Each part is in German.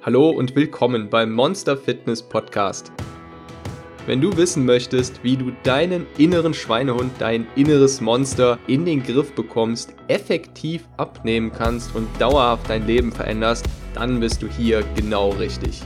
Hallo und willkommen beim Monster Fitness Podcast. Wenn du wissen möchtest, wie du deinen inneren Schweinehund, dein inneres Monster in den Griff bekommst, effektiv abnehmen kannst und dauerhaft dein Leben veränderst, dann bist du hier genau richtig.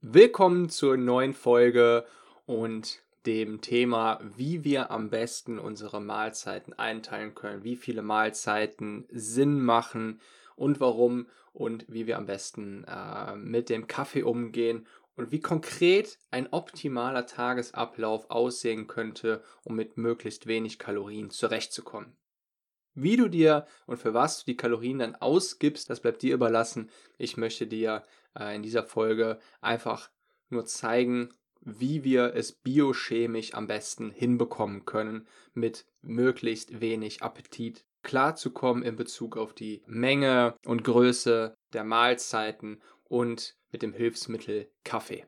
Willkommen zur neuen Folge und dem Thema, wie wir am besten unsere Mahlzeiten einteilen können, wie viele Mahlzeiten Sinn machen und warum und wie wir am besten äh, mit dem Kaffee umgehen und wie konkret ein optimaler Tagesablauf aussehen könnte, um mit möglichst wenig Kalorien zurechtzukommen. Wie du dir und für was du die Kalorien dann ausgibst, das bleibt dir überlassen. Ich möchte dir äh, in dieser Folge einfach nur zeigen, wie wir es biochemisch am besten hinbekommen können, mit möglichst wenig Appetit klarzukommen in Bezug auf die Menge und Größe der Mahlzeiten und mit dem Hilfsmittel Kaffee.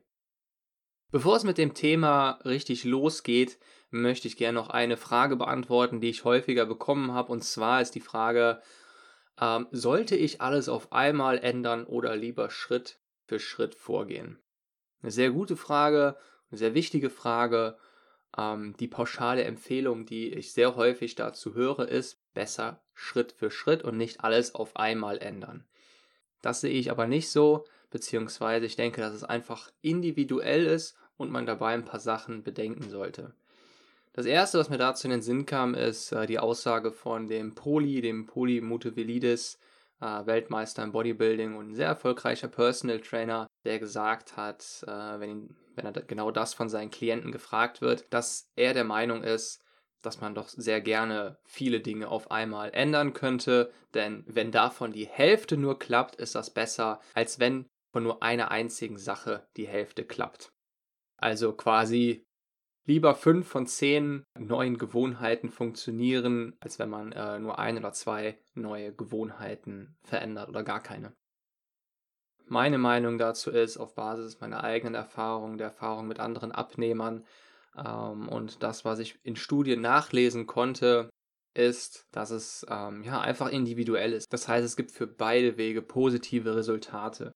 Bevor es mit dem Thema richtig losgeht, möchte ich gerne noch eine Frage beantworten, die ich häufiger bekommen habe. Und zwar ist die Frage, ähm, sollte ich alles auf einmal ändern oder lieber Schritt für Schritt vorgehen? Eine sehr gute Frage, eine sehr wichtige Frage. Ähm, die pauschale Empfehlung, die ich sehr häufig dazu höre, ist besser Schritt für Schritt und nicht alles auf einmal ändern. Das sehe ich aber nicht so, beziehungsweise ich denke, dass es einfach individuell ist und man dabei ein paar Sachen bedenken sollte. Das erste, was mir dazu in den Sinn kam, ist äh, die Aussage von dem Poli, dem Poli Mutevelidis, äh, Weltmeister im Bodybuilding und ein sehr erfolgreicher Personal Trainer, der gesagt hat, äh, wenn, ihn, wenn er genau das von seinen Klienten gefragt wird, dass er der Meinung ist, dass man doch sehr gerne viele Dinge auf einmal ändern könnte, denn wenn davon die Hälfte nur klappt, ist das besser, als wenn von nur einer einzigen Sache die Hälfte klappt. Also quasi lieber fünf von zehn neuen Gewohnheiten funktionieren, als wenn man äh, nur ein oder zwei neue Gewohnheiten verändert oder gar keine. Meine Meinung dazu ist, auf Basis meiner eigenen Erfahrung, der Erfahrung mit anderen Abnehmern ähm, und das, was ich in Studien nachlesen konnte, ist, dass es ähm, ja einfach individuell ist. Das heißt, es gibt für beide Wege positive Resultate.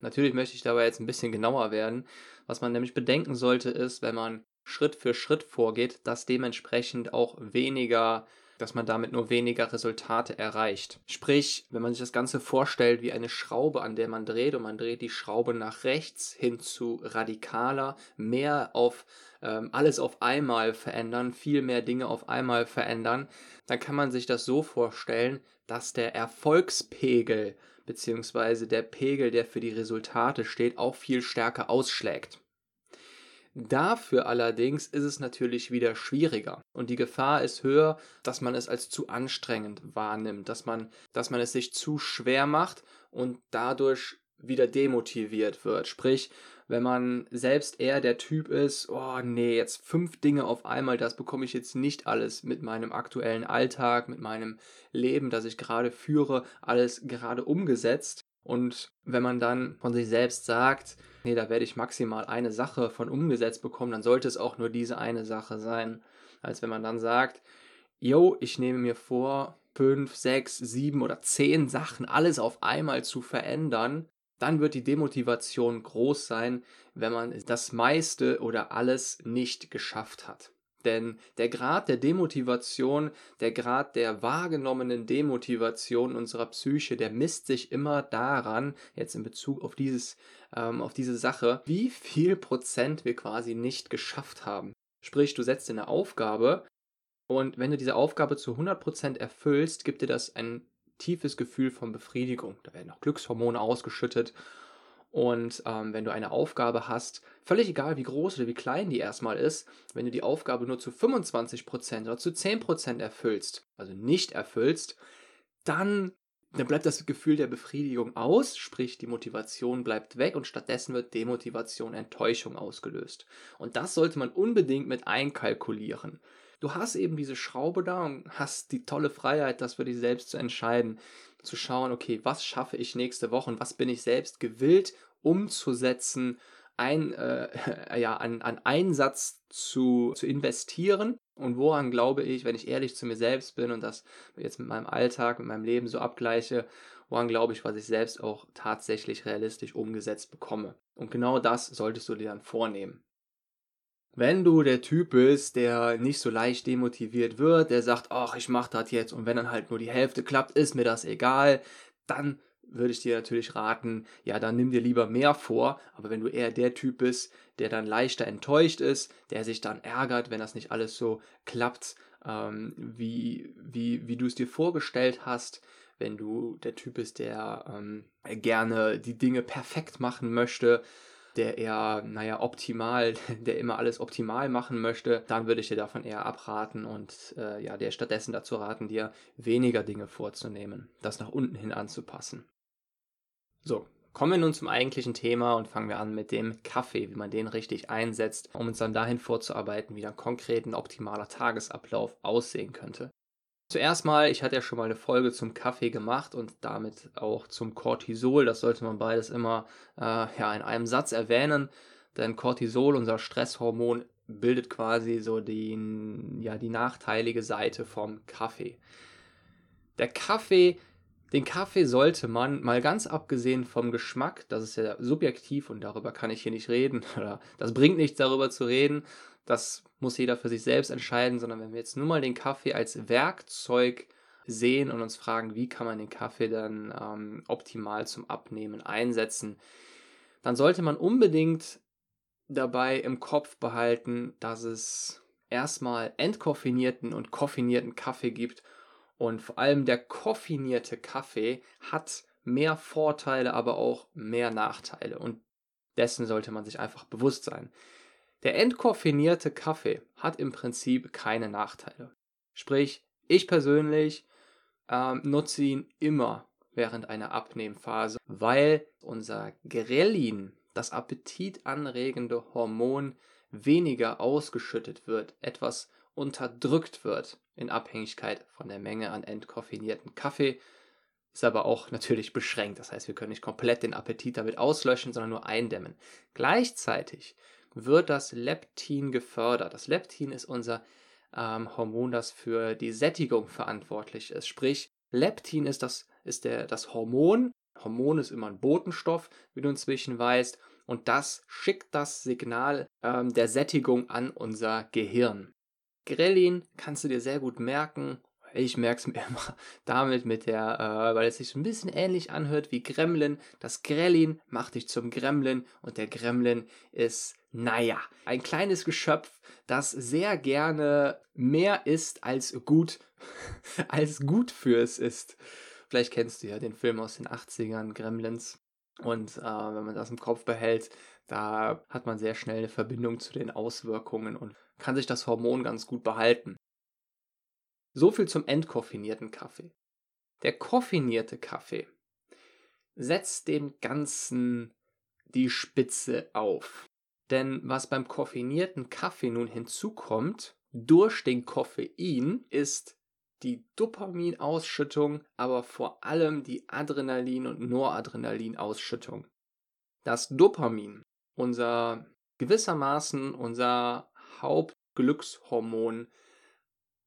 Natürlich möchte ich dabei jetzt ein bisschen genauer werden. Was man nämlich bedenken sollte, ist, wenn man Schritt für Schritt vorgeht, dass dementsprechend auch weniger, dass man damit nur weniger Resultate erreicht. Sprich, wenn man sich das Ganze vorstellt wie eine Schraube, an der man dreht und man dreht die Schraube nach rechts hin zu radikaler, mehr auf ähm, alles auf einmal verändern, viel mehr Dinge auf einmal verändern, dann kann man sich das so vorstellen, dass der Erfolgspegel bzw. der Pegel, der für die Resultate steht, auch viel stärker ausschlägt. Dafür allerdings ist es natürlich wieder schwieriger und die Gefahr ist höher, dass man es als zu anstrengend wahrnimmt, dass man, dass man es sich zu schwer macht und dadurch wieder demotiviert wird. Sprich, wenn man selbst eher der Typ ist, oh nee, jetzt fünf Dinge auf einmal, das bekomme ich jetzt nicht alles mit meinem aktuellen Alltag, mit meinem Leben, das ich gerade führe, alles gerade umgesetzt. Und wenn man dann von sich selbst sagt, nee, da werde ich maximal eine Sache von umgesetzt bekommen, dann sollte es auch nur diese eine Sache sein. Als wenn man dann sagt, yo, ich nehme mir vor, fünf, sechs, sieben oder zehn Sachen alles auf einmal zu verändern, dann wird die Demotivation groß sein, wenn man das meiste oder alles nicht geschafft hat. Denn der Grad der Demotivation, der Grad der wahrgenommenen Demotivation unserer Psyche, der misst sich immer daran, jetzt in Bezug auf, dieses, ähm, auf diese Sache, wie viel Prozent wir quasi nicht geschafft haben. Sprich, du setzt eine Aufgabe und wenn du diese Aufgabe zu 100 Prozent erfüllst, gibt dir das ein tiefes Gefühl von Befriedigung. Da werden auch Glückshormone ausgeschüttet und ähm, wenn du eine Aufgabe hast, völlig egal wie groß oder wie klein die erstmal ist, wenn du die Aufgabe nur zu 25% oder zu 10% erfüllst, also nicht erfüllst, dann, dann bleibt das Gefühl der Befriedigung aus, sprich die Motivation bleibt weg und stattdessen wird Demotivation, Enttäuschung ausgelöst. Und das sollte man unbedingt mit einkalkulieren. Du hast eben diese Schraube da und hast die tolle Freiheit, das für dich selbst zu entscheiden zu schauen, okay, was schaffe ich nächste Woche und was bin ich selbst gewillt umzusetzen, ein, äh, ja, an, an Einsatz zu, zu investieren. Und woran glaube ich, wenn ich ehrlich zu mir selbst bin und das jetzt mit meinem Alltag, mit meinem Leben so abgleiche, woran glaube ich, was ich selbst auch tatsächlich realistisch umgesetzt bekomme. Und genau das solltest du dir dann vornehmen. Wenn du der Typ bist, der nicht so leicht demotiviert wird, der sagt, ach, ich mach das jetzt und wenn dann halt nur die Hälfte klappt, ist mir das egal, dann würde ich dir natürlich raten, ja, dann nimm dir lieber mehr vor. Aber wenn du eher der Typ bist, der dann leichter enttäuscht ist, der sich dann ärgert, wenn das nicht alles so klappt, ähm, wie, wie, wie du es dir vorgestellt hast, wenn du der Typ bist, der ähm, gerne die Dinge perfekt machen möchte, der eher, naja, optimal, der immer alles optimal machen möchte, dann würde ich dir davon eher abraten und äh, ja, dir stattdessen dazu raten, dir weniger Dinge vorzunehmen, das nach unten hin anzupassen. So, kommen wir nun zum eigentlichen Thema und fangen wir an mit dem Kaffee, wie man den richtig einsetzt, um uns dann dahin vorzuarbeiten, wie dann konkret ein optimaler Tagesablauf aussehen könnte. Zuerst mal, ich hatte ja schon mal eine Folge zum Kaffee gemacht und damit auch zum Cortisol. Das sollte man beides immer äh, ja, in einem Satz erwähnen, denn Cortisol, unser Stresshormon, bildet quasi so den, ja, die nachteilige Seite vom Kaffee. Der Kaffee den Kaffee sollte man, mal ganz abgesehen vom Geschmack, das ist ja subjektiv und darüber kann ich hier nicht reden, oder das bringt nichts darüber zu reden, das muss jeder für sich selbst entscheiden, sondern wenn wir jetzt nur mal den Kaffee als Werkzeug sehen und uns fragen, wie kann man den Kaffee dann ähm, optimal zum Abnehmen einsetzen, dann sollte man unbedingt dabei im Kopf behalten, dass es erstmal entkoffinierten und koffinierten Kaffee gibt und vor allem der koffinierte Kaffee hat mehr Vorteile, aber auch mehr Nachteile. Und dessen sollte man sich einfach bewusst sein. Der entkoffinierte Kaffee hat im Prinzip keine Nachteile. Sprich, ich persönlich ähm, nutze ihn immer während einer Abnehmphase, weil unser Grelin, das appetitanregende Hormon, weniger ausgeschüttet wird, etwas unterdrückt wird in Abhängigkeit von der Menge an entkoffinierten Kaffee. Ist aber auch natürlich beschränkt. Das heißt, wir können nicht komplett den Appetit damit auslöschen, sondern nur eindämmen. Gleichzeitig wird das Leptin gefördert. Das Leptin ist unser ähm, Hormon, das für die Sättigung verantwortlich ist. Sprich, Leptin ist das, ist der, das Hormon. Hormon ist immer ein Botenstoff, wie du inzwischen weißt. Und das schickt das Signal ähm, der Sättigung an unser Gehirn. Grellin kannst du dir sehr gut merken. Ich merke es mir immer damit mit der, äh, weil es sich ein bisschen ähnlich anhört wie Gremlin. Das Grellin macht dich zum Gremlin und der Gremlin ist, naja, ein kleines Geschöpf, das sehr gerne mehr isst als gut, als gut für es ist. Vielleicht kennst du ja den Film aus den 80ern, Gremlins. Und äh, wenn man das im Kopf behält, da hat man sehr schnell eine Verbindung zu den Auswirkungen und kann sich das Hormon ganz gut behalten. So viel zum entkoffinierten Kaffee. Der koffinierte Kaffee setzt dem Ganzen die Spitze auf. Denn was beim koffinierten Kaffee nun hinzukommt, durch den Koffein, ist die Dopaminausschüttung, aber vor allem die Adrenalin- und Noradrenalinausschüttung. Das Dopamin, unser gewissermaßen unser Hauptglückshormon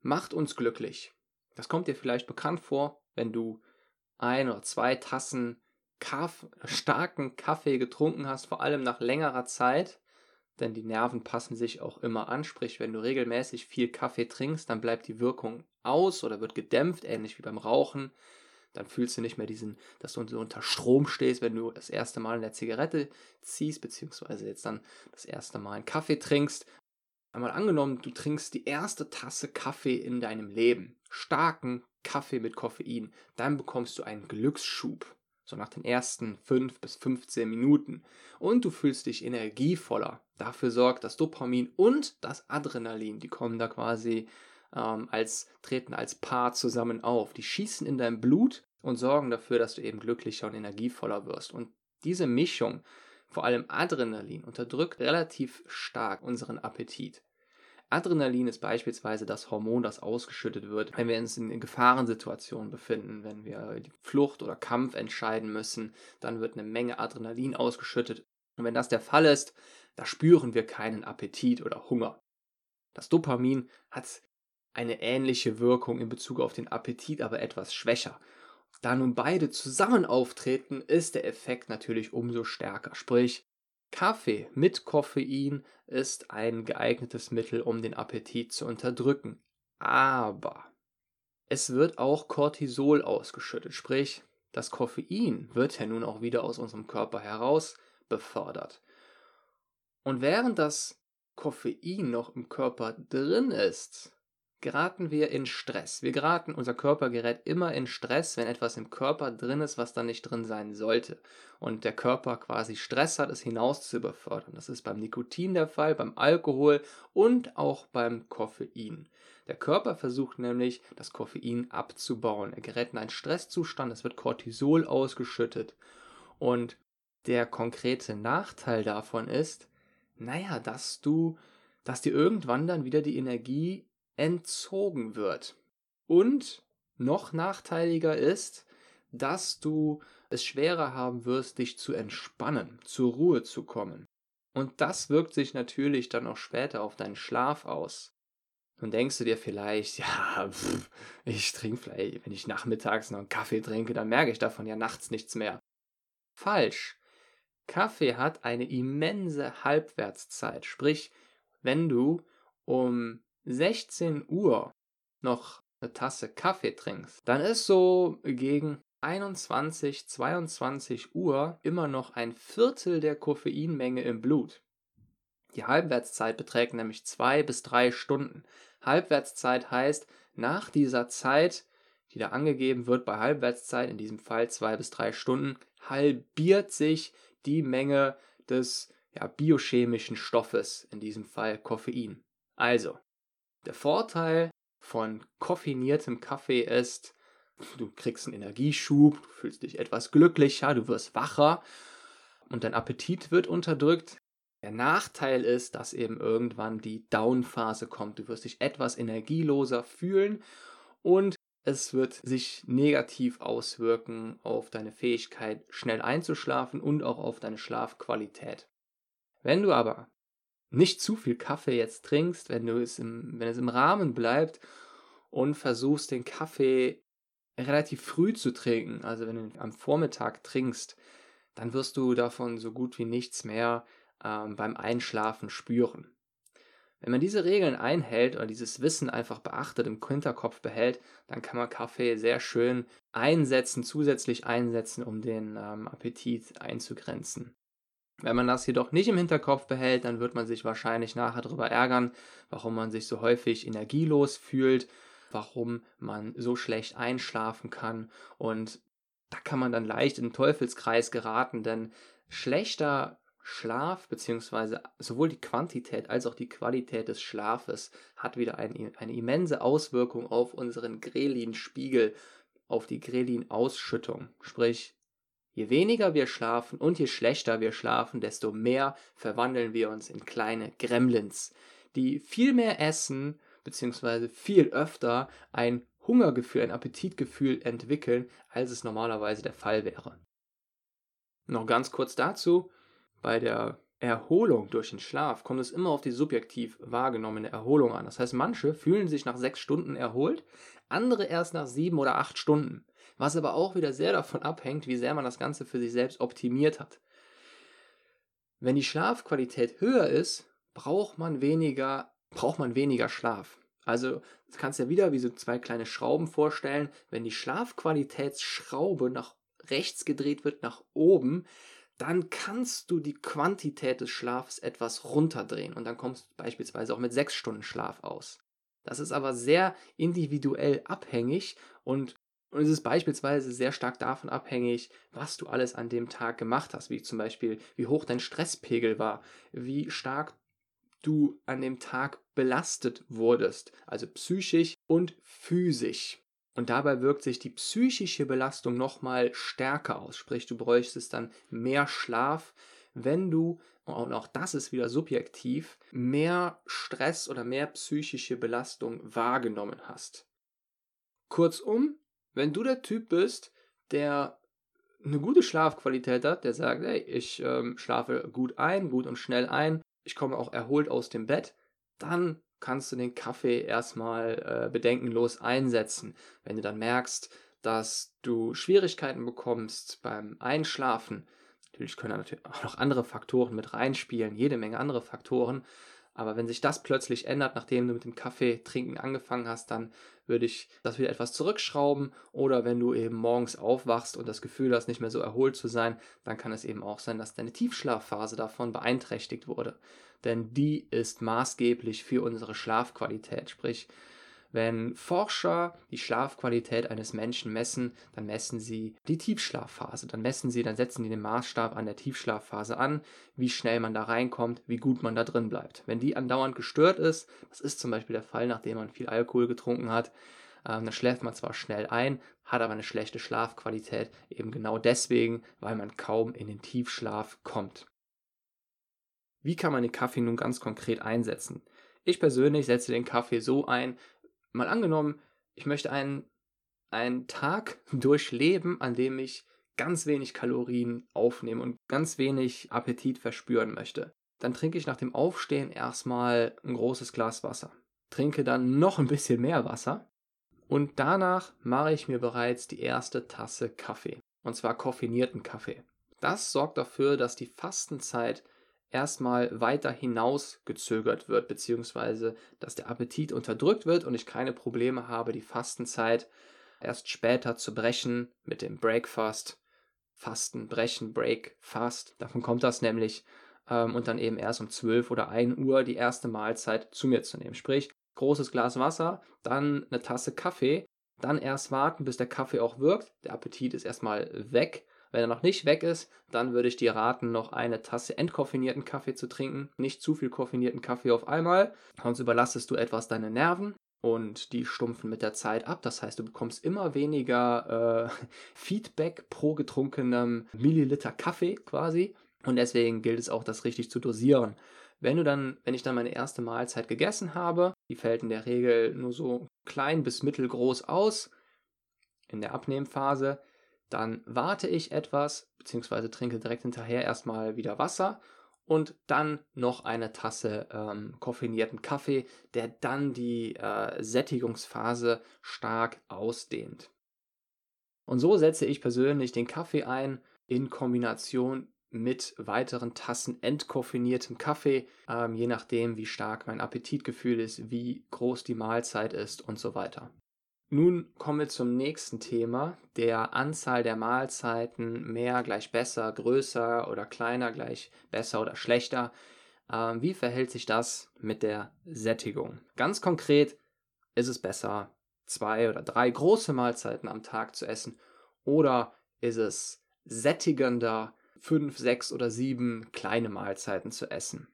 macht uns glücklich. Das kommt dir vielleicht bekannt vor, wenn du ein oder zwei Tassen Kaff starken Kaffee getrunken hast, vor allem nach längerer Zeit, denn die Nerven passen sich auch immer an. Sprich, wenn du regelmäßig viel Kaffee trinkst, dann bleibt die Wirkung aus oder wird gedämpft, ähnlich wie beim Rauchen. Dann fühlst du nicht mehr diesen, dass du unter Strom stehst, wenn du das erste Mal eine Zigarette ziehst, beziehungsweise jetzt dann das erste Mal einen Kaffee trinkst. Einmal angenommen, du trinkst die erste Tasse Kaffee in deinem Leben, starken Kaffee mit Koffein, dann bekommst du einen Glücksschub, so nach den ersten 5 bis 15 Minuten. Und du fühlst dich energievoller. Dafür sorgt das Dopamin und das Adrenalin, die kommen da quasi ähm, als, treten als Paar zusammen auf. Die schießen in dein Blut und sorgen dafür, dass du eben glücklicher und energievoller wirst. Und diese Mischung vor allem Adrenalin unterdrückt relativ stark unseren Appetit. Adrenalin ist beispielsweise das Hormon, das ausgeschüttet wird, wenn wir uns in Gefahrensituationen befinden, wenn wir die Flucht oder Kampf entscheiden müssen, dann wird eine Menge Adrenalin ausgeschüttet Und wenn das der Fall ist, da spüren wir keinen Appetit oder Hunger. Das Dopamin hat eine ähnliche Wirkung in Bezug auf den Appetit, aber etwas schwächer. Da nun beide zusammen auftreten, ist der Effekt natürlich umso stärker. Sprich, Kaffee mit Koffein ist ein geeignetes Mittel, um den Appetit zu unterdrücken. Aber es wird auch Cortisol ausgeschüttet, sprich, das Koffein wird ja nun auch wieder aus unserem Körper heraus befördert. Und während das Koffein noch im Körper drin ist, geraten wir in Stress. Wir geraten, unser Körper gerät immer in Stress, wenn etwas im Körper drin ist, was da nicht drin sein sollte. Und der Körper quasi Stress hat, es hinaus zu überfördern. Das ist beim Nikotin der Fall, beim Alkohol und auch beim Koffein. Der Körper versucht nämlich, das Koffein abzubauen. Er gerät in einen Stresszustand, es wird Cortisol ausgeschüttet. Und der konkrete Nachteil davon ist, naja, dass du, dass dir irgendwann dann wieder die Energie entzogen wird. Und noch nachteiliger ist, dass du es schwerer haben wirst, dich zu entspannen, zur Ruhe zu kommen. Und das wirkt sich natürlich dann auch später auf deinen Schlaf aus. Nun denkst du dir vielleicht, ja, pff, ich trinke vielleicht, wenn ich nachmittags noch einen Kaffee trinke, dann merke ich davon ja nachts nichts mehr. Falsch. Kaffee hat eine immense Halbwertszeit. Sprich, wenn du um 16 Uhr noch eine Tasse Kaffee trinkst, dann ist so gegen 21, 22 Uhr immer noch ein Viertel der Koffeinmenge im Blut. Die Halbwertszeit beträgt nämlich zwei bis drei Stunden. Halbwertszeit heißt, nach dieser Zeit, die da angegeben wird bei Halbwertszeit, in diesem Fall zwei bis drei Stunden, halbiert sich die Menge des ja, biochemischen Stoffes, in diesem Fall Koffein. Also, der Vorteil von koffiniertem Kaffee ist, du kriegst einen Energieschub, du fühlst dich etwas glücklicher, du wirst wacher und dein Appetit wird unterdrückt. Der Nachteil ist, dass eben irgendwann die Down-Phase kommt. Du wirst dich etwas energieloser fühlen und es wird sich negativ auswirken auf deine Fähigkeit, schnell einzuschlafen und auch auf deine Schlafqualität. Wenn du aber nicht zu viel Kaffee jetzt trinkst, wenn du es im, wenn es im Rahmen bleibt und versuchst den Kaffee relativ früh zu trinken, also wenn du am Vormittag trinkst, dann wirst du davon so gut wie nichts mehr ähm, beim Einschlafen spüren. Wenn man diese Regeln einhält oder dieses Wissen einfach beachtet, im Hinterkopf behält, dann kann man Kaffee sehr schön einsetzen, zusätzlich einsetzen, um den ähm, Appetit einzugrenzen. Wenn man das jedoch nicht im Hinterkopf behält, dann wird man sich wahrscheinlich nachher darüber ärgern, warum man sich so häufig energielos fühlt, warum man so schlecht einschlafen kann und da kann man dann leicht in den Teufelskreis geraten, denn schlechter Schlaf beziehungsweise sowohl die Quantität als auch die Qualität des Schlafes hat wieder ein, eine immense Auswirkung auf unseren Grelin-Spiegel, auf die Grelin-Ausschüttung. Sprich, Je weniger wir schlafen und je schlechter wir schlafen, desto mehr verwandeln wir uns in kleine Gremlins, die viel mehr essen bzw. viel öfter ein Hungergefühl, ein Appetitgefühl entwickeln, als es normalerweise der Fall wäre. Noch ganz kurz dazu, bei der Erholung durch den Schlaf kommt es immer auf die subjektiv wahrgenommene Erholung an. Das heißt, manche fühlen sich nach sechs Stunden erholt, andere erst nach sieben oder acht Stunden was aber auch wieder sehr davon abhängt, wie sehr man das Ganze für sich selbst optimiert hat. Wenn die Schlafqualität höher ist, braucht man weniger, braucht man weniger Schlaf. Also, du kannst ja wieder wie so zwei kleine Schrauben vorstellen. Wenn die Schlafqualitätsschraube nach rechts gedreht wird, nach oben, dann kannst du die Quantität des Schlafs etwas runterdrehen und dann kommst du beispielsweise auch mit sechs Stunden Schlaf aus. Das ist aber sehr individuell abhängig und und es ist beispielsweise sehr stark davon abhängig, was du alles an dem Tag gemacht hast, wie zum Beispiel, wie hoch dein Stresspegel war, wie stark du an dem Tag belastet wurdest, also psychisch und physisch. Und dabei wirkt sich die psychische Belastung nochmal stärker aus, sprich du bräuchtest dann mehr Schlaf, wenn du, und auch das ist wieder subjektiv, mehr Stress oder mehr psychische Belastung wahrgenommen hast. Kurzum, wenn du der Typ bist, der eine gute Schlafqualität hat, der sagt, hey, ich ähm, schlafe gut ein, gut und schnell ein, ich komme auch erholt aus dem Bett, dann kannst du den Kaffee erstmal äh, bedenkenlos einsetzen. Wenn du dann merkst, dass du Schwierigkeiten bekommst beim Einschlafen, natürlich können da natürlich auch noch andere Faktoren mit reinspielen, jede Menge andere Faktoren, aber wenn sich das plötzlich ändert, nachdem du mit dem Kaffee trinken angefangen hast, dann würde ich das wieder etwas zurückschrauben. Oder wenn du eben morgens aufwachst und das Gefühl hast, nicht mehr so erholt zu sein, dann kann es eben auch sein, dass deine Tiefschlafphase davon beeinträchtigt wurde. Denn die ist maßgeblich für unsere Schlafqualität. Sprich, wenn Forscher die Schlafqualität eines Menschen messen, dann messen sie die Tiefschlafphase. Dann messen sie, dann setzen die den Maßstab an der Tiefschlafphase an, wie schnell man da reinkommt, wie gut man da drin bleibt. Wenn die andauernd gestört ist, das ist zum Beispiel der Fall, nachdem man viel Alkohol getrunken hat, ähm, dann schläft man zwar schnell ein, hat aber eine schlechte Schlafqualität, eben genau deswegen, weil man kaum in den Tiefschlaf kommt. Wie kann man den Kaffee nun ganz konkret einsetzen? Ich persönlich setze den Kaffee so ein, mal angenommen, ich möchte einen, einen Tag durchleben, an dem ich ganz wenig Kalorien aufnehme und ganz wenig Appetit verspüren möchte. Dann trinke ich nach dem Aufstehen erstmal ein großes Glas Wasser. Trinke dann noch ein bisschen mehr Wasser und danach mache ich mir bereits die erste Tasse Kaffee. Und zwar koffeinierten Kaffee. Das sorgt dafür, dass die Fastenzeit erstmal weiter hinaus gezögert wird, beziehungsweise dass der Appetit unterdrückt wird und ich keine Probleme habe, die Fastenzeit erst später zu brechen mit dem Breakfast. Fasten, brechen, Break, Fast. Davon kommt das nämlich. Ähm, und dann eben erst um 12 oder 1 Uhr die erste Mahlzeit zu mir zu nehmen. Sprich, großes Glas Wasser, dann eine Tasse Kaffee, dann erst warten, bis der Kaffee auch wirkt. Der Appetit ist erstmal weg wenn er noch nicht weg ist, dann würde ich dir raten, noch eine Tasse entkoffinierten Kaffee zu trinken. Nicht zu viel koffinierten Kaffee auf einmal, sonst überlastest du etwas deine Nerven und die stumpfen mit der Zeit ab. Das heißt, du bekommst immer weniger äh, Feedback pro getrunkenem Milliliter Kaffee quasi. Und deswegen gilt es auch, das richtig zu dosieren. Wenn du dann, wenn ich dann meine erste Mahlzeit gegessen habe, die fällt in der Regel nur so klein bis mittelgroß aus in der Abnehmphase, dann warte ich etwas, beziehungsweise trinke direkt hinterher erstmal wieder Wasser und dann noch eine Tasse ähm, koffeinierten Kaffee, der dann die äh, Sättigungsphase stark ausdehnt. Und so setze ich persönlich den Kaffee ein in Kombination mit weiteren Tassen entkoffiniertem Kaffee, ähm, je nachdem, wie stark mein Appetitgefühl ist, wie groß die Mahlzeit ist und so weiter. Nun kommen wir zum nächsten Thema, der Anzahl der Mahlzeiten, mehr gleich besser, größer oder kleiner gleich besser oder schlechter. Ähm, wie verhält sich das mit der Sättigung? Ganz konkret ist es besser, zwei oder drei große Mahlzeiten am Tag zu essen oder ist es sättigender, fünf, sechs oder sieben kleine Mahlzeiten zu essen?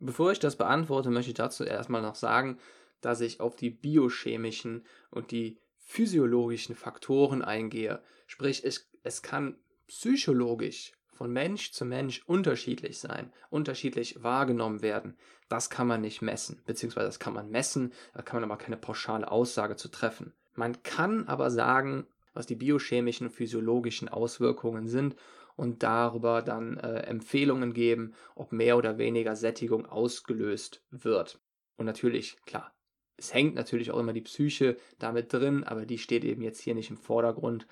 Bevor ich das beantworte, möchte ich dazu erstmal noch sagen, dass ich auf die biochemischen und die physiologischen Faktoren eingehe. Sprich, es, es kann psychologisch von Mensch zu Mensch unterschiedlich sein, unterschiedlich wahrgenommen werden. Das kann man nicht messen, beziehungsweise das kann man messen, da kann man aber keine pauschale Aussage zu treffen. Man kann aber sagen, was die biochemischen und physiologischen Auswirkungen sind und darüber dann äh, Empfehlungen geben, ob mehr oder weniger Sättigung ausgelöst wird. Und natürlich, klar, es hängt natürlich auch immer die Psyche damit drin, aber die steht eben jetzt hier nicht im Vordergrund.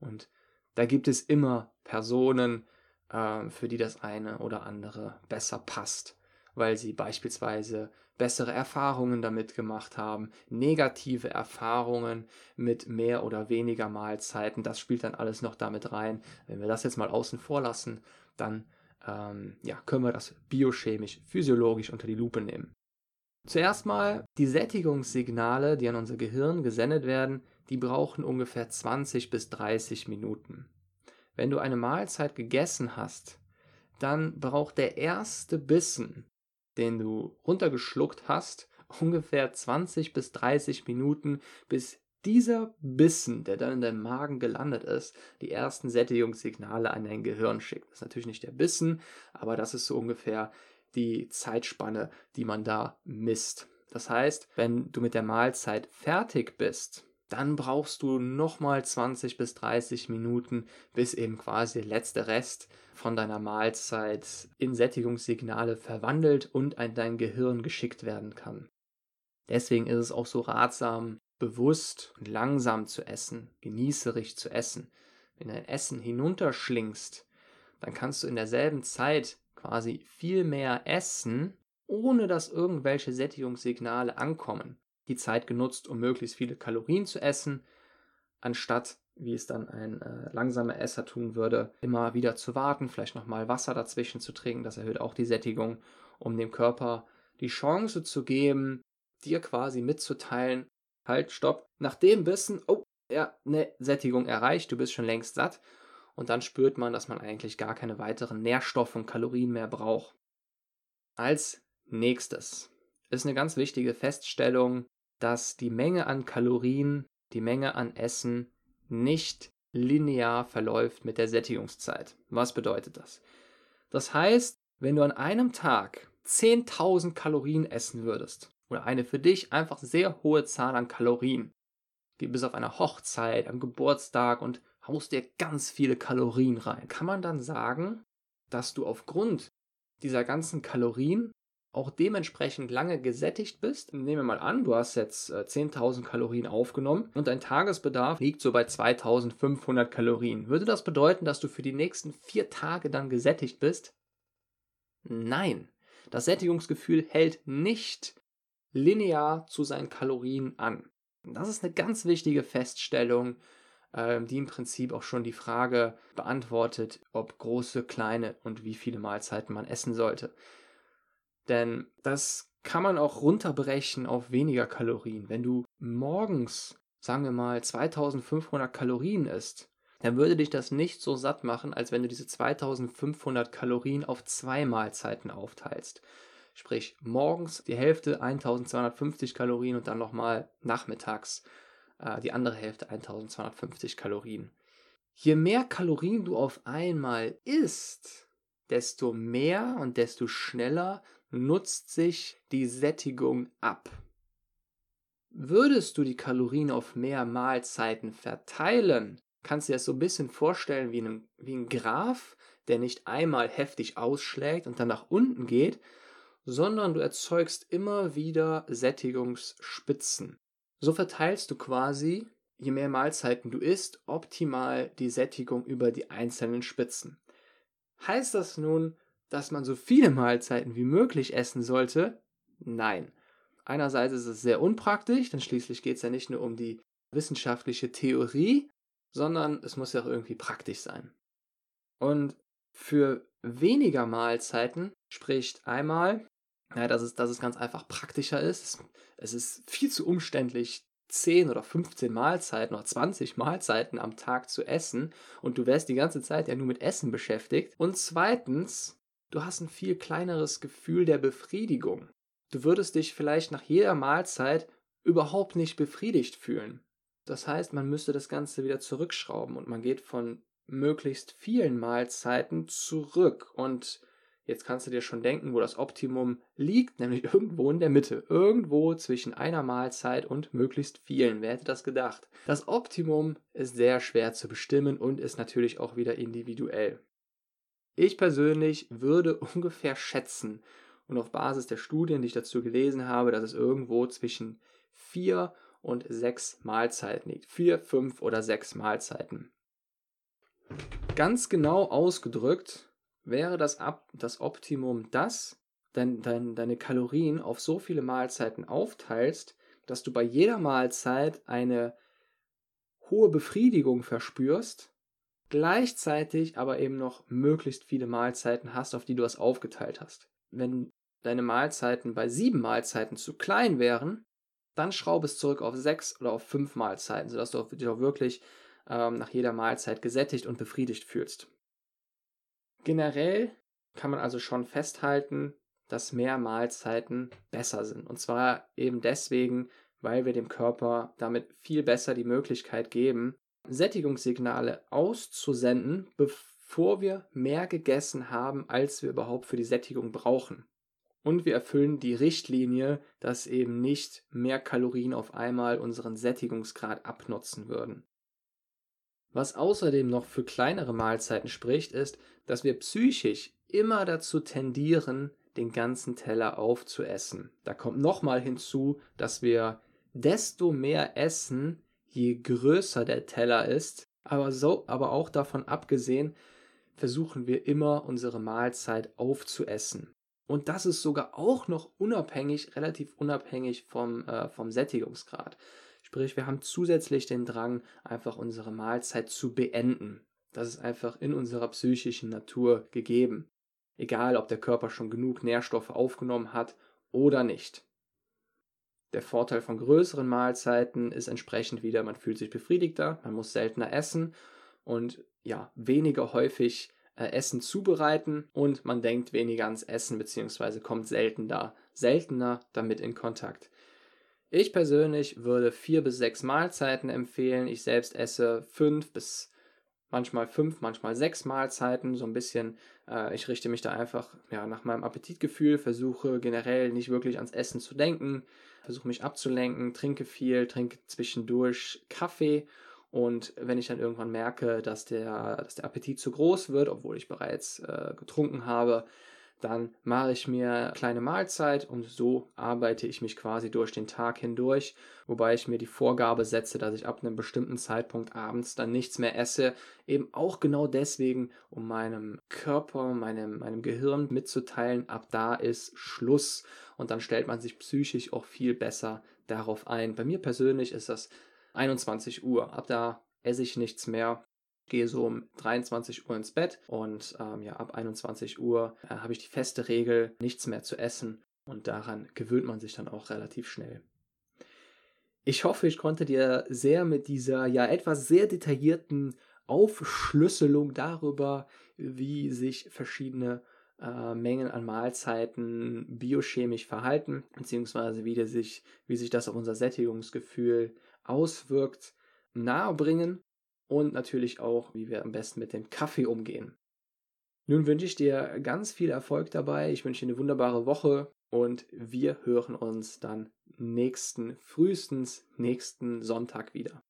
Und da gibt es immer Personen, äh, für die das eine oder andere besser passt, weil sie beispielsweise bessere Erfahrungen damit gemacht haben, negative Erfahrungen mit mehr oder weniger Mahlzeiten, das spielt dann alles noch damit rein. Wenn wir das jetzt mal außen vor lassen, dann ähm, ja, können wir das biochemisch, physiologisch unter die Lupe nehmen. Zuerst mal, die Sättigungssignale, die an unser Gehirn gesendet werden, die brauchen ungefähr 20 bis 30 Minuten. Wenn du eine Mahlzeit gegessen hast, dann braucht der erste Bissen, den du runtergeschluckt hast, ungefähr 20 bis 30 Minuten, bis dieser Bissen, der dann in deinem Magen gelandet ist, die ersten Sättigungssignale an dein Gehirn schickt. Das ist natürlich nicht der Bissen, aber das ist so ungefähr die Zeitspanne, die man da misst. Das heißt, wenn du mit der Mahlzeit fertig bist, dann brauchst du nochmal 20 bis 30 Minuten, bis eben quasi der letzte Rest von deiner Mahlzeit in Sättigungssignale verwandelt und an dein Gehirn geschickt werden kann. Deswegen ist es auch so ratsam, bewusst und langsam zu essen, genießerig zu essen. Wenn du dein Essen hinunterschlingst, dann kannst du in derselben Zeit quasi viel mehr essen, ohne dass irgendwelche Sättigungssignale ankommen. Die Zeit genutzt, um möglichst viele Kalorien zu essen, anstatt, wie es dann ein äh, langsamer Esser tun würde, immer wieder zu warten, vielleicht nochmal Wasser dazwischen zu trinken. Das erhöht auch die Sättigung, um dem Körper die Chance zu geben, dir quasi mitzuteilen, halt, stopp, nach dem Wissen, oh, ja, ne, Sättigung erreicht, du bist schon längst satt. Und dann spürt man, dass man eigentlich gar keine weiteren Nährstoffe und Kalorien mehr braucht. Als nächstes ist eine ganz wichtige Feststellung, dass die Menge an Kalorien, die Menge an Essen nicht linear verläuft mit der Sättigungszeit. Was bedeutet das? Das heißt, wenn du an einem Tag 10.000 Kalorien essen würdest, oder eine für dich einfach sehr hohe Zahl an Kalorien, geh bis auf einer Hochzeit, am Geburtstag und haust dir ganz viele Kalorien rein, kann man dann sagen, dass du aufgrund dieser ganzen Kalorien auch dementsprechend lange gesättigt bist. Nehmen wir mal an, du hast jetzt 10.000 äh, Kalorien aufgenommen und dein Tagesbedarf liegt so bei 2.500 Kalorien. Würde das bedeuten, dass du für die nächsten vier Tage dann gesättigt bist? Nein. Das Sättigungsgefühl hält nicht linear zu seinen Kalorien an. Das ist eine ganz wichtige Feststellung, die im Prinzip auch schon die Frage beantwortet, ob große, kleine und wie viele Mahlzeiten man essen sollte. Denn das kann man auch runterbrechen auf weniger Kalorien. Wenn du morgens, sagen wir mal, 2500 Kalorien isst, dann würde dich das nicht so satt machen, als wenn du diese 2500 Kalorien auf zwei Mahlzeiten aufteilst. Sprich, morgens die Hälfte 1250 Kalorien und dann nochmal nachmittags die andere Hälfte 1250 Kalorien. Je mehr Kalorien du auf einmal isst, desto mehr und desto schneller nutzt sich die Sättigung ab. Würdest du die Kalorien auf mehr Mahlzeiten verteilen, kannst du dir das so ein bisschen vorstellen wie, einem, wie ein Graph, der nicht einmal heftig ausschlägt und dann nach unten geht, sondern du erzeugst immer wieder Sättigungsspitzen. So verteilst du quasi, je mehr Mahlzeiten du isst, optimal die Sättigung über die einzelnen Spitzen. Heißt das nun, dass man so viele Mahlzeiten wie möglich essen sollte? Nein. Einerseits ist es sehr unpraktisch, denn schließlich geht es ja nicht nur um die wissenschaftliche Theorie, sondern es muss ja auch irgendwie praktisch sein. Und für weniger Mahlzeiten spricht einmal, ja, dass, es, dass es ganz einfach praktischer ist. Es ist viel zu umständlich, 10 oder 15 Mahlzeiten oder 20 Mahlzeiten am Tag zu essen und du wärst die ganze Zeit ja nur mit Essen beschäftigt. Und zweitens, du hast ein viel kleineres Gefühl der Befriedigung. Du würdest dich vielleicht nach jeder Mahlzeit überhaupt nicht befriedigt fühlen. Das heißt, man müsste das Ganze wieder zurückschrauben und man geht von möglichst vielen Mahlzeiten zurück und Jetzt kannst du dir schon denken, wo das Optimum liegt, nämlich irgendwo in der Mitte, irgendwo zwischen einer Mahlzeit und möglichst vielen. Wer hätte das gedacht? Das Optimum ist sehr schwer zu bestimmen und ist natürlich auch wieder individuell. Ich persönlich würde ungefähr schätzen und auf Basis der Studien, die ich dazu gelesen habe, dass es irgendwo zwischen vier und sechs Mahlzeiten liegt. Vier, fünf oder sechs Mahlzeiten. Ganz genau ausgedrückt wäre das, Ab das Optimum das, dein, dein, deine Kalorien auf so viele Mahlzeiten aufteilst, dass du bei jeder Mahlzeit eine hohe Befriedigung verspürst, gleichzeitig aber eben noch möglichst viele Mahlzeiten hast, auf die du es aufgeteilt hast. Wenn deine Mahlzeiten bei sieben Mahlzeiten zu klein wären, dann schraube es zurück auf sechs oder auf fünf Mahlzeiten, sodass du dich auch wirklich ähm, nach jeder Mahlzeit gesättigt und befriedigt fühlst. Generell kann man also schon festhalten, dass mehr Mahlzeiten besser sind. Und zwar eben deswegen, weil wir dem Körper damit viel besser die Möglichkeit geben, Sättigungssignale auszusenden, bevor wir mehr gegessen haben, als wir überhaupt für die Sättigung brauchen. Und wir erfüllen die Richtlinie, dass eben nicht mehr Kalorien auf einmal unseren Sättigungsgrad abnutzen würden. Was außerdem noch für kleinere Mahlzeiten spricht, ist, dass wir psychisch immer dazu tendieren, den ganzen Teller aufzuessen. Da kommt nochmal hinzu, dass wir desto mehr essen, je größer der Teller ist. Aber so, aber auch davon abgesehen, versuchen wir immer unsere Mahlzeit aufzuessen. Und das ist sogar auch noch unabhängig, relativ unabhängig vom, äh, vom Sättigungsgrad. Sprich, wir haben zusätzlich den Drang, einfach unsere Mahlzeit zu beenden. Das ist einfach in unserer psychischen Natur gegeben. Egal, ob der Körper schon genug Nährstoffe aufgenommen hat oder nicht. Der Vorteil von größeren Mahlzeiten ist entsprechend wieder, man fühlt sich befriedigter, man muss seltener essen und ja, weniger häufig äh, Essen zubereiten und man denkt weniger ans Essen bzw. kommt seltener, seltener damit in Kontakt. Ich persönlich würde vier bis sechs Mahlzeiten empfehlen. Ich selbst esse fünf bis manchmal fünf, manchmal sechs Mahlzeiten. So ein bisschen, äh, ich richte mich da einfach ja, nach meinem Appetitgefühl, versuche generell nicht wirklich ans Essen zu denken, versuche mich abzulenken, trinke viel, trinke zwischendurch Kaffee. Und wenn ich dann irgendwann merke, dass der, dass der Appetit zu groß wird, obwohl ich bereits äh, getrunken habe, dann mache ich mir eine kleine Mahlzeit und so arbeite ich mich quasi durch den Tag hindurch, wobei ich mir die Vorgabe setze, dass ich ab einem bestimmten Zeitpunkt abends dann nichts mehr esse, eben auch genau deswegen, um meinem Körper, meinem, meinem Gehirn mitzuteilen, ab da ist Schluss. Und dann stellt man sich psychisch auch viel besser darauf ein. Bei mir persönlich ist das 21 Uhr, ab da esse ich nichts mehr gehe so um 23 Uhr ins Bett und ähm, ja, ab 21 Uhr äh, habe ich die feste Regel, nichts mehr zu essen und daran gewöhnt man sich dann auch relativ schnell. Ich hoffe, ich konnte dir sehr mit dieser ja etwas sehr detaillierten Aufschlüsselung darüber, wie sich verschiedene äh, Mengen an Mahlzeiten biochemisch verhalten, beziehungsweise wie, sich, wie sich das auf unser Sättigungsgefühl auswirkt, nahebringen und natürlich auch, wie wir am besten mit dem Kaffee umgehen. Nun wünsche ich dir ganz viel Erfolg dabei. Ich wünsche dir eine wunderbare Woche und wir hören uns dann nächsten, frühestens nächsten Sonntag wieder.